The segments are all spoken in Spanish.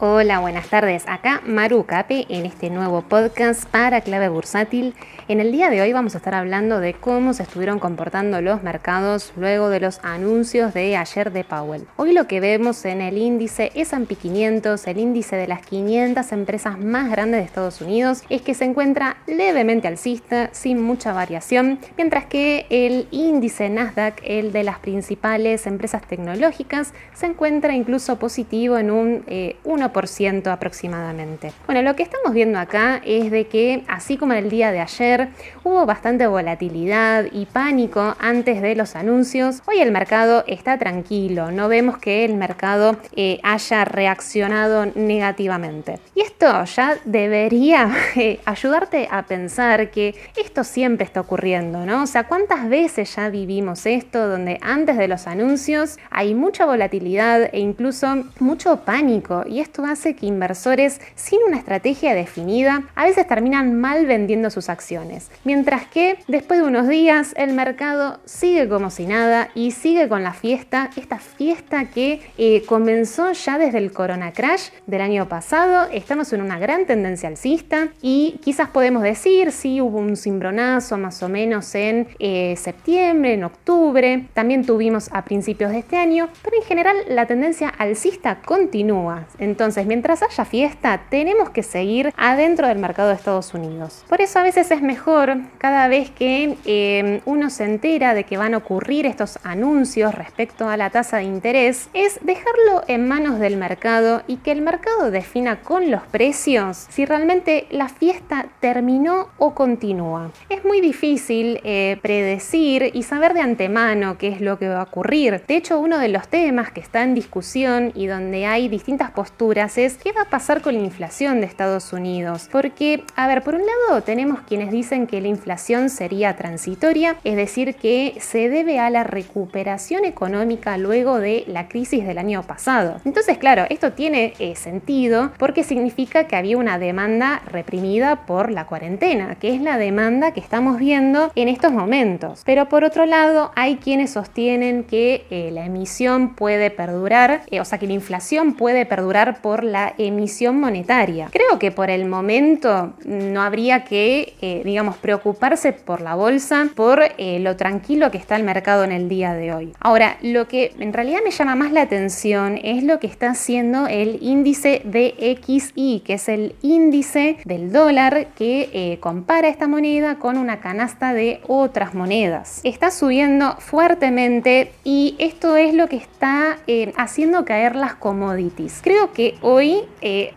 Hola, buenas tardes. Acá Maru Cape en este nuevo podcast para Clave Bursátil. En el día de hoy vamos a estar hablando de cómo se estuvieron comportando los mercados luego de los anuncios de ayer de Powell. Hoy lo que vemos en el índice S&P 500, el índice de las 500 empresas más grandes de Estados Unidos, es que se encuentra levemente alcista, sin mucha variación, mientras que el índice Nasdaq, el de las principales empresas tecnológicas, se encuentra incluso positivo en un 1% eh, aproximadamente. Bueno, lo que estamos viendo acá es de que, así como el día de ayer, hubo bastante volatilidad y pánico antes de los anuncios. Hoy el mercado está tranquilo, no vemos que el mercado eh, haya reaccionado negativamente. Y esto ya debería eh, ayudarte a pensar que esto siempre está ocurriendo, ¿no? O sea, ¿cuántas veces ya vivimos esto donde antes de los anuncios hay mucha volatilidad e incluso mucho pánico? Y esto hace que inversores sin una estrategia definida a veces terminan mal vendiendo sus acciones. Mientras que después de unos días el mercado sigue como si nada y sigue con la fiesta, esta fiesta que eh, comenzó ya desde el Corona Crash del año pasado. Estamos en una gran tendencia alcista y quizás podemos decir si hubo un cimbronazo más o menos en eh, septiembre, en octubre. También tuvimos a principios de este año, pero en general la tendencia alcista continúa. Entonces, mientras haya fiesta, tenemos que seguir adentro del mercado de Estados Unidos. Por eso a veces es mejor cada vez que eh, uno se entera de que van a ocurrir estos anuncios respecto a la tasa de interés, es dejarlo en manos del mercado y que el mercado defina con los precios si realmente la fiesta terminó o continúa. Es muy difícil eh, predecir y saber de antemano qué es lo que va a ocurrir. De hecho, uno de los temas que está en discusión y donde hay distintas posturas es qué va a pasar con la inflación de Estados Unidos. Porque, a ver, por un lado tenemos quienes dicen que la inflación sería transitoria, es decir, que se debe a la recuperación económica luego de la crisis del año pasado. Entonces, claro, esto tiene eh, sentido porque significa que había una demanda reprimida por la cuarentena, que es la demanda que estamos viendo en estos momentos. Pero por otro lado, hay quienes sostienen que eh, la emisión puede perdurar, eh, o sea, que la inflación puede perdurar por la emisión monetaria. Creo que por el momento no habría que digamos, preocuparse por la bolsa, por eh, lo tranquilo que está el mercado en el día de hoy. Ahora, lo que en realidad me llama más la atención es lo que está haciendo el índice DXY, que es el índice del dólar que eh, compara esta moneda con una canasta de otras monedas. Está subiendo fuertemente y esto es lo que está eh, haciendo caer las commodities. Creo que hoy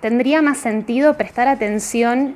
tendría más sentido prestar atención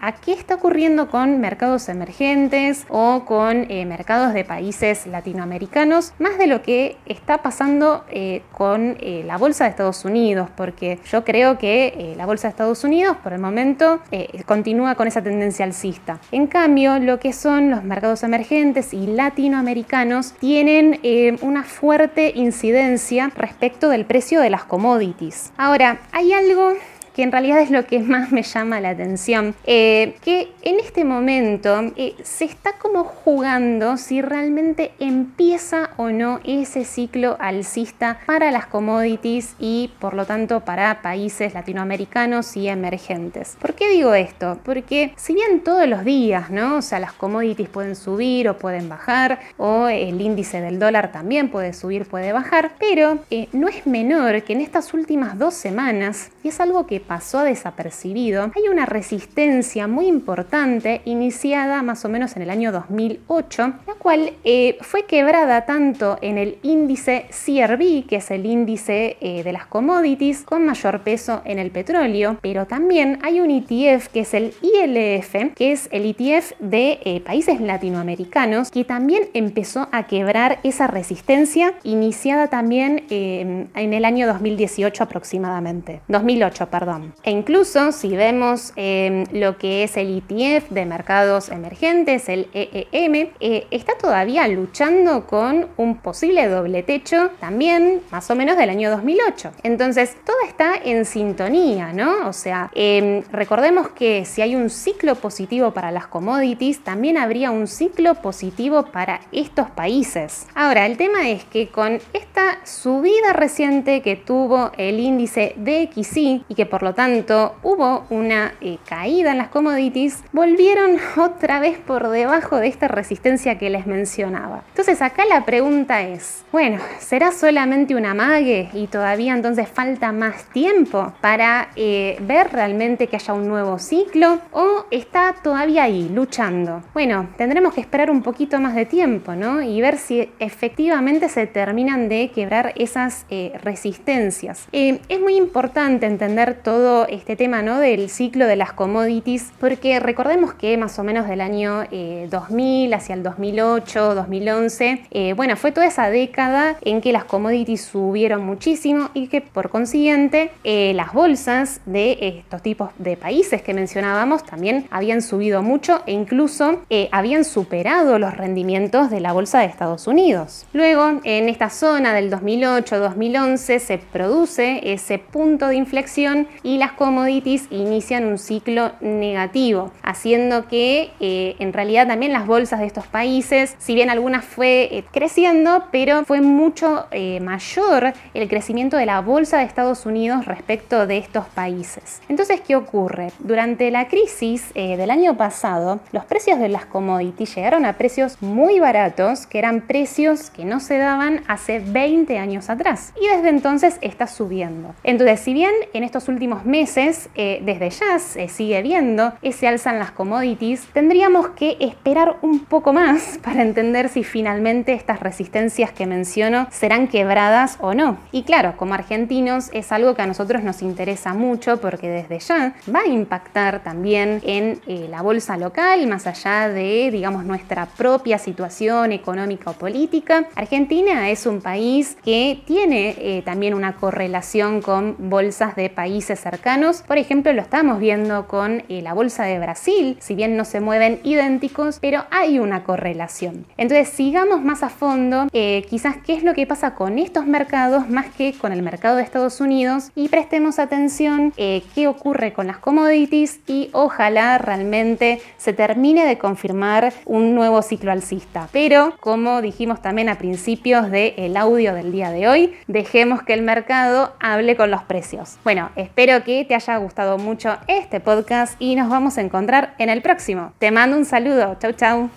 a qué está ocurriendo con mercados emergentes o con eh, mercados de países latinoamericanos, más de lo que está pasando eh, con eh, la bolsa de Estados Unidos, porque yo creo que la bolsa de Estados Unidos por el momento continúa con esa tendencia alcista. En cambio, lo que son los mercados emergentes y latinoamericanos tienen una fuerte incidencia respecto del precio de las commodities. Ahora, hay algo que en realidad es lo que más me llama la atención, eh, que en este momento eh, se está como jugando si realmente empieza o no ese ciclo alcista para las commodities y por lo tanto para países latinoamericanos y emergentes. ¿Por qué digo esto? Porque si bien todos los días, ¿no? O sea, las commodities pueden subir o pueden bajar, o el índice del dólar también puede subir, puede bajar, pero eh, no es menor que en estas últimas dos semanas, y es algo que pasó desapercibido, hay una resistencia muy importante iniciada más o menos en el año 2008, la cual eh, fue quebrada tanto en el índice CRB, que es el índice eh, de las commodities con mayor peso en el petróleo, pero también hay un ETF que es el ILF, que es el ETF de eh, países latinoamericanos, que también empezó a quebrar esa resistencia iniciada también en el año 2018 aproximadamente, 2008, perdón. E incluso si vemos em, lo que es el ETF de mercados emergentes, el EEM, eh, está todavía luchando con un posible doble techo también más o menos del año 2008. Entonces, todo está en sintonía, ¿no? O sea, em, recordemos que si hay un ciclo positivo para las commodities, también habría un ciclo positivo para estos países. Ahora, el tema es que con esta subida reciente que tuvo el índice DXY y que por lo tanto hubo una eh, caída en las commodities, volvieron otra vez por debajo de esta resistencia que les mencionaba. Entonces acá la pregunta es, bueno, ¿será solamente una mague y todavía entonces falta más tiempo para eh, ver realmente que haya un nuevo ciclo o está todavía ahí luchando? Bueno, tendremos que esperar un poquito más de tiempo, ¿no? Y ver si efectivamente se terminan de quebrar esas eh, resistencias. Es muy importante entender todo este tema, ¿no? Del ciclo de las commodities, porque recordemos que más o menos del año 2000 hacia el 2008, 2011, bueno, fue toda esa década en que las commodities subieron muchísimo y que por consiguiente las bolsas de estos tipos de países que mencionábamos también habían subido mucho e incluso eh, habían superado los rendimientos de la bolsa de Estados Unidos. Luego, en esta zona del 2008-2011 se produce ese punto de inflexión y las commodities inician un ciclo negativo, haciendo que eh, en realidad también las bolsas de estos países, si bien algunas fue eh, creciendo, pero fue mucho mayor el crecimiento de la bolsa de Estados Unidos respecto de estos países. Entonces, ¿qué ocurre? Durante la crisis del año pasado, los precios de las commodities llegaron a precios muy baratos, que eran precios que no se daban hace 20 años atrás. Y desde entonces está subiendo. Entonces, si bien en estos últimos meses, eh, desde ya se sigue viendo ese alza en las commodities, tendríamos que esperar un poco más para entender si finalmente estas resistencias que menciono serán quebradas o no. Y claro, como argentinos es algo que a nosotros nos interesa mucho porque desde ya va a impactar también en eh, la bolsa local, más allá de, digamos, nuestra propia situación económica o política. Argentina es un país que tiene eh, también una correlación con bolsas de países cercanos. Por ejemplo, lo estamos viendo con eh, la bolsa de Brasil, si bien no se mueven idénticos, pero hay una correlación. Entonces, sigamos más a fondo, eh, quizás qué es lo que pasa con estos mercados más que con el mercado de Estados Unidos y prestemos atención qué ocurre con las commodities y ojalá realmente se termine de confirmar un nuevo ciclo alcista. Pero, como dijimos también a principios del audio del día de hoy, dejemos que el mercado hable con los precios. Bueno, espero que te haya gustado mucho este podcast y nos vamos a encontrar en el próximo. Te mando un saludo. Chau, chau.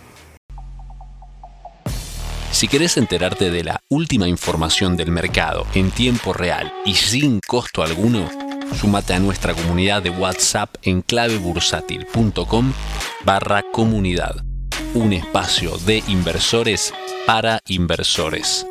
Si querés enterarte de la última información del mercado en tiempo real y sin costo alguno, Súmate a nuestra comunidad de WhatsApp en clavebursátil.com barra comunidad, un espacio de inversores para inversores.